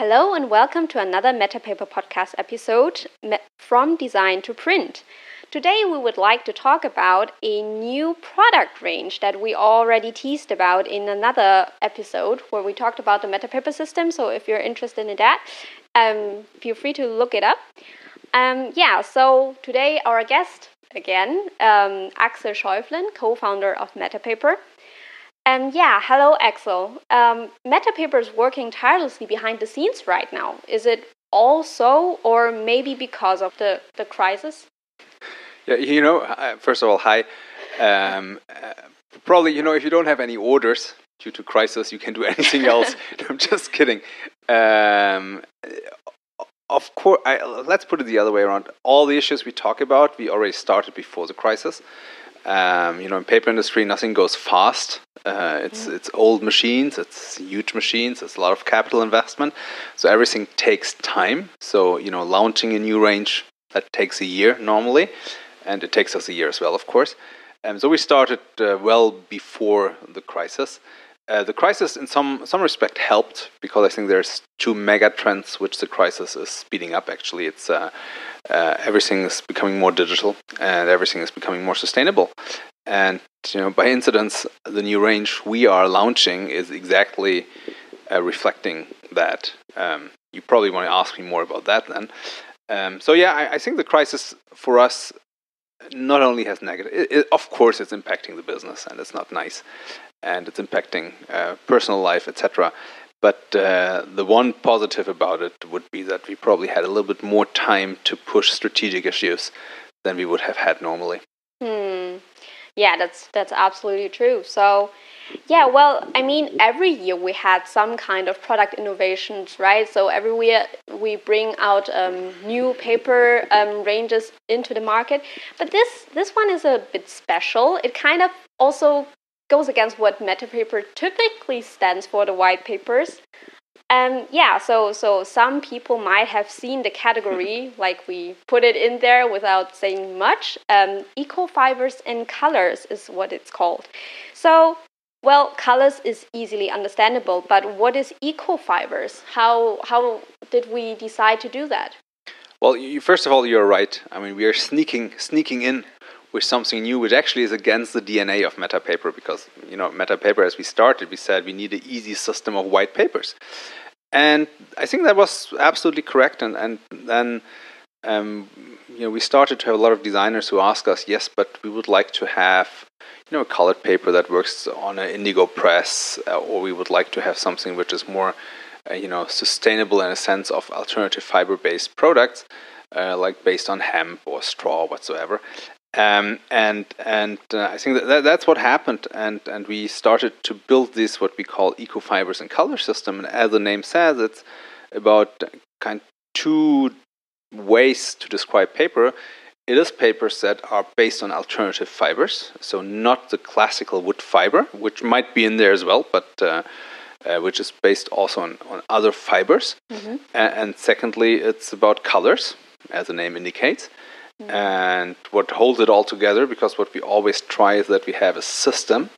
Hello and welcome to another Metapaper podcast episode from design to print. Today we would like to talk about a new product range that we already teased about in another episode where we talked about the Metapaper system. So if you're interested in that, um, feel free to look it up. Um, yeah, so today our guest again, um, Axel Schäuflen, co-founder of Metapaper. Um, yeah, hello, Axel. Um, Metapaper is working tirelessly behind the scenes right now. Is it also, or maybe because of the, the crisis? Yeah, you know, uh, first of all, hi. Um, uh, probably, you know, if you don't have any orders due to crisis, you can do anything else. I'm just kidding. Um, of course, I, let's put it the other way around. All the issues we talk about, we already started before the crisis. Um, you know, in paper industry, nothing goes fast. Uh, it's mm. it's old machines, it's huge machines, it's a lot of capital investment, so everything takes time. So you know, launching a new range that takes a year normally, and it takes us a year as well, of course. Um, so we started uh, well before the crisis. Uh, the crisis, in some some respect, helped because I think there's two mega trends which the crisis is speeding up. Actually, it's uh, uh, everything is becoming more digital and everything is becoming more sustainable. And you know, by incidence, the new range we are launching is exactly uh, reflecting that. Um, you probably want to ask me more about that then. Um, so yeah, I, I, think the crisis for us not only has negative, it, it, of course, it's impacting the business and it's not nice, and it's impacting uh, personal life, etc. But uh, the one positive about it would be that we probably had a little bit more time to push strategic issues than we would have had normally. Hmm. Yeah, that's that's absolutely true. So, yeah, well, I mean, every year we had some kind of product innovations, right? So every year we bring out um, new paper um, ranges into the market. But this this one is a bit special. It kind of also goes against what Metapaper typically stands for, the white papers. And yeah, so so some people might have seen the category, like we put it in there without saying much. Um, eco fibers and colors is what it's called. So well, colors is easily understandable, but what is eco fibers? How how did we decide to do that? Well, you, first of all, you're right. I mean, we are sneaking sneaking in with something new, which actually is against the DNA of Metapaper, because you know Metapaper, as we started, we said we need an easy system of white papers, and I think that was absolutely correct. And and then um, you know we started to have a lot of designers who ask us, yes, but we would like to have you know colored paper that works on an indigo press, uh, or we would like to have something which is more uh, you know sustainable in a sense of alternative fiber based products. Uh, like based on hemp or straw whatsoever um, and and uh, I think that, that, that's what happened, and, and we started to build this what we call eco fibers and color system. And as the name says, it's about kind of two ways to describe paper. It is papers that are based on alternative fibers, so not the classical wood fiber, which might be in there as well, but uh, uh, which is based also on, on other fibers. Mm-hmm. And, and secondly, it's about colors, as the name indicates. And what holds it all together, because what we always try is that we have a system.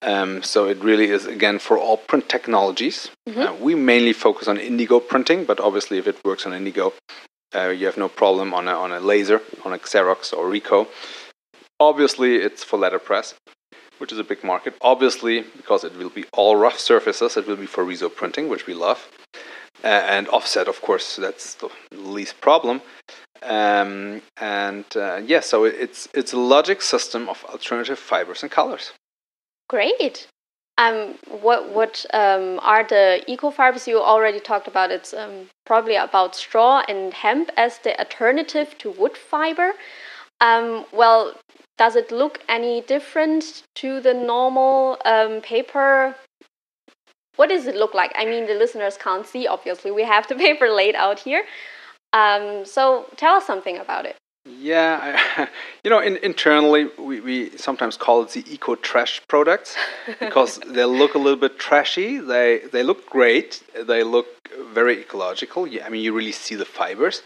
Um, so it really is, again, for all print technologies. Mm-hmm. Uh, we mainly focus on indigo printing, but obviously, if it works on indigo, uh, you have no problem on a, on a laser, on a Xerox or Ricoh. Obviously, it's for letterpress, which is a big market. Obviously, because it will be all rough surfaces, it will be for Riso printing, which we love. Uh, and offset, of course, that's the least problem. Um, and uh, yeah, so it's it's a logic system of alternative fibers and colors. Great. Um, what what um, are the eco fibers you already talked about? It's um, probably about straw and hemp as the alternative to wood fiber. Um, well, does it look any different to the normal um, paper? What does it look like? I mean, the listeners can't see. Obviously, we have the paper laid out here. Um, so tell us something about it. Yeah, I, you know, in, internally we, we sometimes call it the eco trash products because they look a little bit trashy. They they look great. They look very ecological. I mean, you really see the fibers.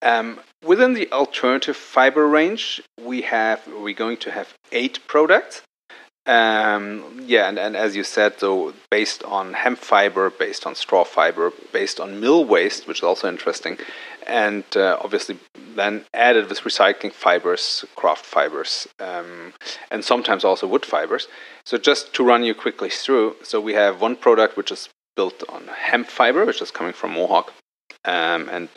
Um, within the alternative fiber range, we have we're going to have eight products, Um, yeah, and, and as you said, so based on hemp fiber, based on straw fiber, based on mill waste, which is also interesting, and uh, obviously then added with recycling fibers, kraft fibers, um, and sometimes also wood fibers. So just to run you quickly through, so we have one product which is built on hemp fiber, which is coming from Mohawk, um, and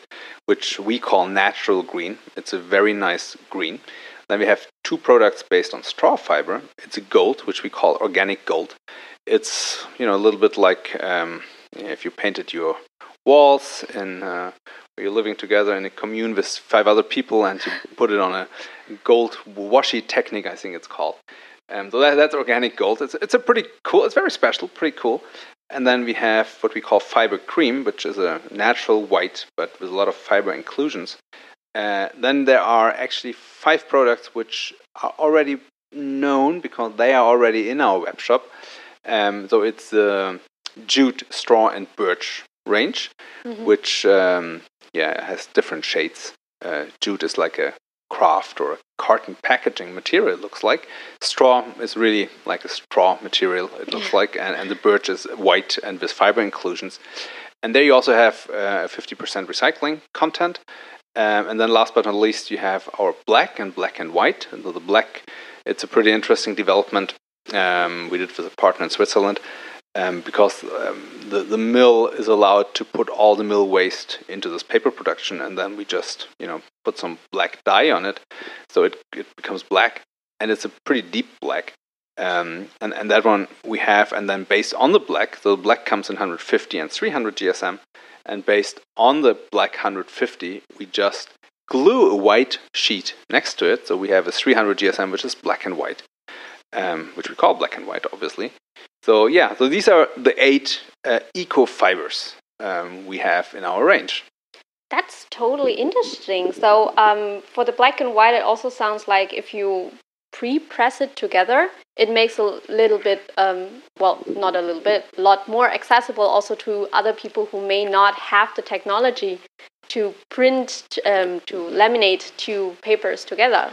which we call natural green. It's a very nice green. Then we have two products based on straw fiber. It's a gold, which we call organic gold. It's you know a little bit like um, if you painted your walls and uh, you're living together in a commune with five other people and you put it on a gold washi technique, I think it's called. Um, so that, that's organic gold. It's, it's a pretty cool, it's very special, pretty cool. And then we have what we call fiber cream, which is a natural white but with a lot of fiber inclusions. Uh, then there are actually five products which are already known because they are already in our web shop. Um, so it's the jute, straw, and birch range, mm-hmm. which um, yeah has different shades. Uh, jute is like a kraft or a carton packaging material. It looks like straw is really like a straw material. It looks like, and, and the birch is white and with fiber inclusions. And there you also have uh, 50% recycling content. Um, and then last but not least, you have our black and black and white. And the black, it's a pretty interesting development. Um, we did with a partner in Switzerland um, because um, the, the mill is allowed to put all the mill waste into this paper production. And then we just, you know, put some black dye on it. So it, it becomes black. And it's a pretty deep black. Um, and, and that one we have. And then based on the black, the black comes in 150 and 300 GSM and based on the black 150, we just glue a white sheet next to it. So we have a 300 GSM, which is black and white, um, which we call black and white, obviously. So yeah, so these are the eight uh, eco fibers um, we have in our range. That's totally interesting. So um, for the black and white, it also sounds like if you pre-press it together, it makes a little bit, um, well, not a little bit, a lot more accessible also to other people who may not have the technology to print, um, to laminate two papers together.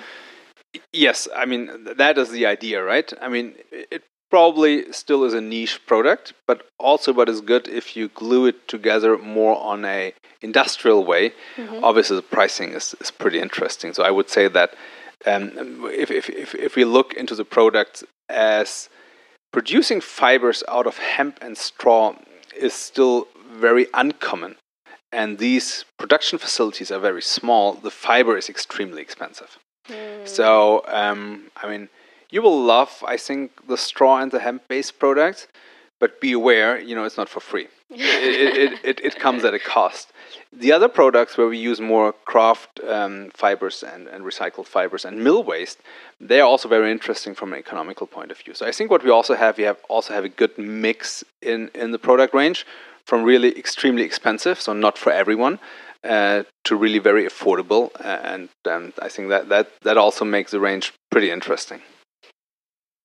Yes, I mean, that is the idea, right? I mean, it probably still is a niche product, but also what is good if you glue it together more on a industrial way. Mm-hmm. Obviously, the pricing is, is pretty interesting. So I would say that um, if, if, if, if we look into the products as producing fibers out of hemp and straw is still very uncommon and these production facilities are very small, the fiber is extremely expensive. Mm. So, um, I mean, you will love, I think, the straw and the hemp based products, but be aware, you know, it's not for free. it, it, it, it, comes at a cost. The other products where we use more kraft um, fibers and, and recycled fibers and mill waste, they are also very interesting from an economical point of view. So I think what we also have, we have also have a good mix in, in the product range from really extremely expensive, so not for everyone, uh, to really very affordable. And um, I think that, that, that also makes the range pretty interesting.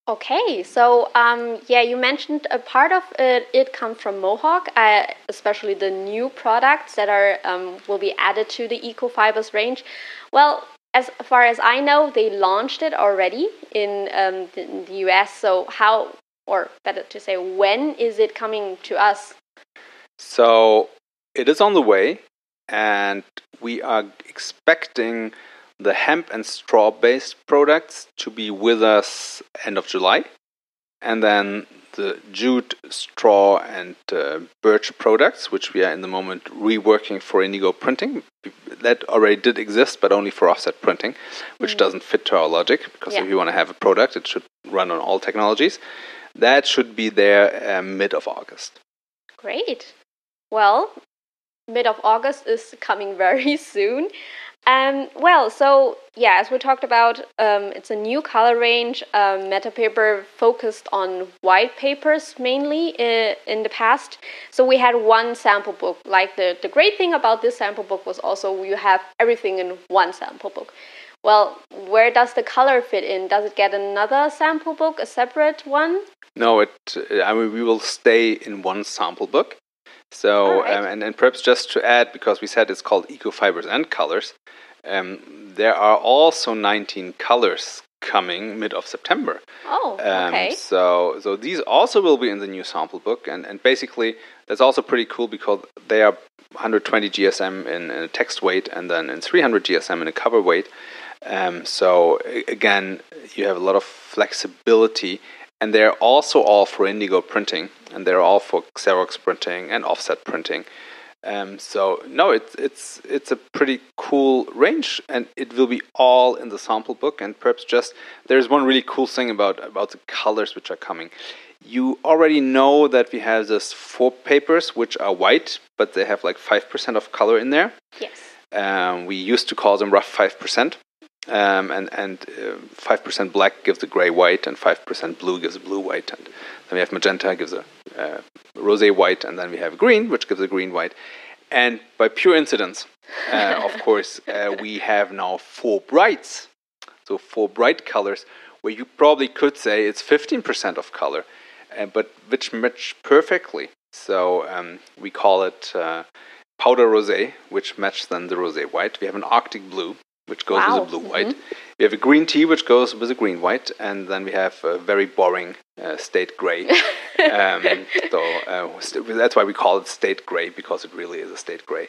Okay, so um, yeah, you mentioned a part of it. It comes from Mohawk, uh, especially the new products that are um, will be added to the EcoFibers range. Well, as far as I know, they launched it already in, um, in the US. So how, or better to say, when is it coming to us? So it is on the way, and we are expecting the hemp and straw based products to be with us end of July, and then the jute, straw, and uh, birch products, which we are in the moment reworking for indigo printing. That already did exist, but only for offset printing, which mm. doesn't fit to our logic because yeah. if you want to have a product, it should run on all technologies. That should be there uh, mid of August. Great. Well, mid of August is coming very soon. Um, well, so yeah, as we talked about, um, it's a new color range. Um, Metapaper focused on white papers mainly uh, in the past. So we had one sample book. Like the, the great thing about this sample book was also you have everything in one sample book. Well, where does the color fit in? Does it get another sample book, a separate one? No, it. I mean, we will stay in one sample book. So, right. um, and, and perhaps just to add, because we said it's called Eco Fibers and Colors, um, there are also 19 colors coming mid of September. Oh, okay. Um, so, so these also will be in the new sample book, and, and basically that's also pretty cool because they are 120 GSM in, in a text weight and then in 300 GSM in a cover weight. Um, so again, you have a lot of flexibility, and they're also all for indigo printing, and they're all for Xerox printing and offset printing. Um, so no, it's it's it's a pretty cool range, and it will be all in the sample book. And perhaps just there's one really cool thing about about the colors which are coming. You already know that we have this four papers which are white, but they have like five percent of color in there. Yes. Um, we used to call them rough five percent. Um, and and uh, five percent black gives a gray white, and five percent blue gives a blue white, and then we have magenta gives a uh, rosé white, and then we have green, which gives a green white. And by pure incidence, uh, of course, uh, we have now four brights, so four bright colors, where you probably could say it's fifteen percent of color, uh, but which match perfectly. So um, we call it uh, powder rosé, which matches then the rosé white. We have an arctic blue which goes wow. with a blue white. Mm-hmm. We have a green tea, which goes with a green white, and then we have a very boring uh, state gray. um, so uh, that's why we call it state gray because it really is a state gray,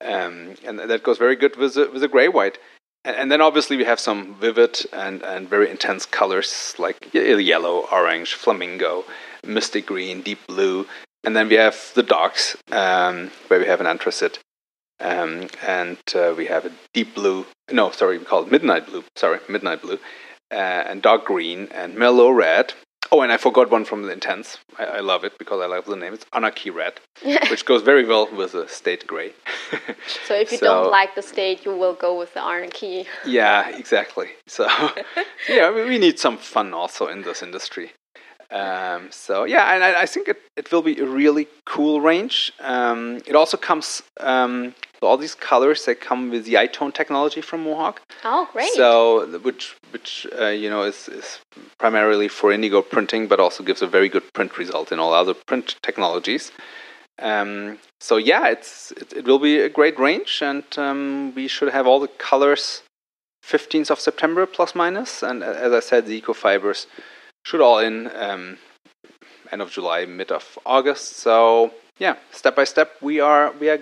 um, and that goes very good with a, with a gray white. And, and, then obviously we have some vivid and, and very intense colors like yellow, orange, flamingo, mystic green, deep blue, and then we have the darks um, where we have an anthracite um, and uh, we have a deep blue, no, sorry, we call it midnight blue, sorry, midnight blue, uh, and dark green, and mellow red. Oh, and I forgot one from the Intense. I, I love it because I love the name. It's Anarchy Red, which goes very well with the State Gray. so if you so, don't like the State, you will go with the Anarchy. yeah, exactly. So, yeah, we need some fun also in this industry. Um, so yeah, and I, I, think it, it will be a really cool range. Um, it also comes um, all these colors that come with the iTone technology from Mohawk. Oh, great! So which which uh, you know is, is primarily for indigo printing, but also gives a very good print result in all other print technologies. Um, so yeah, it's it, it, will be a great range, and um, we should have all the colors 15th of September plus minus. And uh, as I said, the eco fibers should all in um, end of July, mid of August. So yeah, step by step, we are we are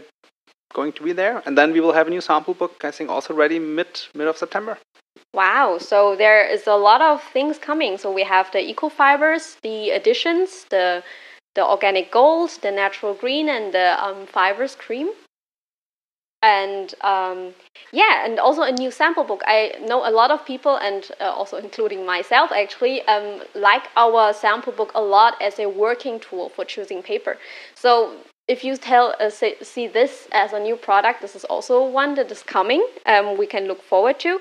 going to be there, and then we will have a new sample book. I think also ready mid mid of September. Wow! So there is a lot of things coming. So we have the eco fibers, the additions, the the organic gold, the natural green, and the um, fibers cream and um, yeah and also a new sample book i know a lot of people and uh, also including myself actually um, like our sample book a lot as a working tool for choosing paper so if you tell uh, say, see this as a new product this is also one that is coming um, we can look forward to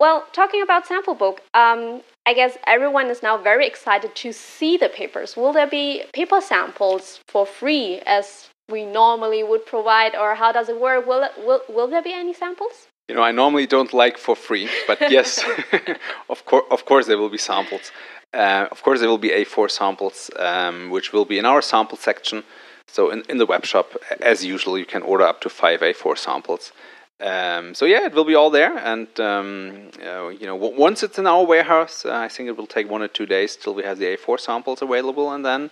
well talking about sample book um, i guess everyone is now very excited to see the papers will there be paper samples for free as we normally would provide, or how does it work? Will, it, will, will there be any samples? You know, I normally don't like for free, but yes, of, course, of course there will be samples. Uh, of course, there will be A4 samples, um, which will be in our sample section. So in, in the web shop, as usual, you can order up to five A4 samples. Um, so yeah, it will be all there, and um, uh, you know, once it's in our warehouse, uh, I think it will take one or two days till we have the A4 samples available, and then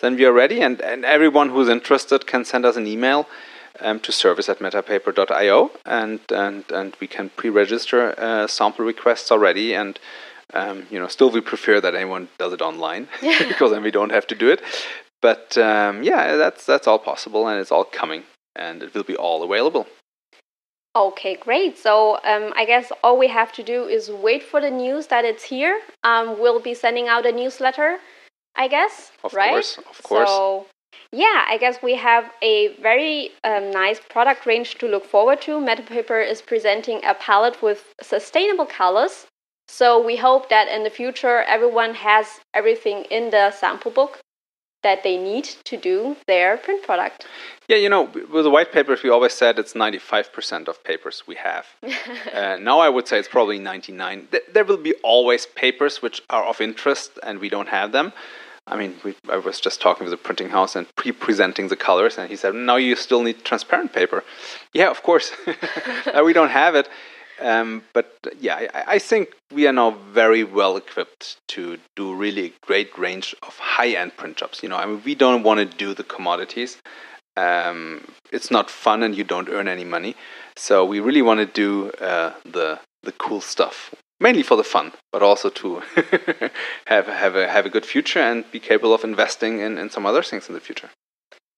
then we are ready. And, and everyone who's interested can send us an email um, to service at metapaper.io, and and and we can pre-register uh, sample requests already. And um, you know, still we prefer that anyone does it online because then we don't have to do it. But um, yeah, that's that's all possible, and it's all coming, and it will be all available. Okay, great. So um, I guess all we have to do is wait for the news that it's here. Um, we'll be sending out a newsletter, I guess. Of right? course, of course. So yeah, I guess we have a very um, nice product range to look forward to. Metapaper is presenting a palette with sustainable colors. So we hope that in the future everyone has everything in the sample book that they need to do their print product. Yeah, you know, with the white papers, we always said it's 95% of papers we have. uh, now I would say it's probably 99. There will be always papers which are of interest and we don't have them. I mean, we, I was just talking with the printing house and pre-presenting the colors, and he said, "No, you still need transparent paper." Yeah, of course, uh, we don't have it. Um, but yeah, I, I, think we are now very well equipped to do really a great range of high-end print jobs. You know, I mean, we don't want to do the commodities. Um, it's not fun, and you don't earn any money. So we really want to do uh, the the cool stuff, mainly for the fun, but also to have have a have a good future and be capable of investing in, in some other things in the future.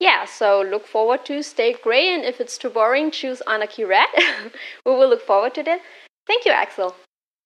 Yeah, so look forward to Stay Gray, and if it's too boring, choose Anarchy Red. we will look forward to that. Thank you, Axel.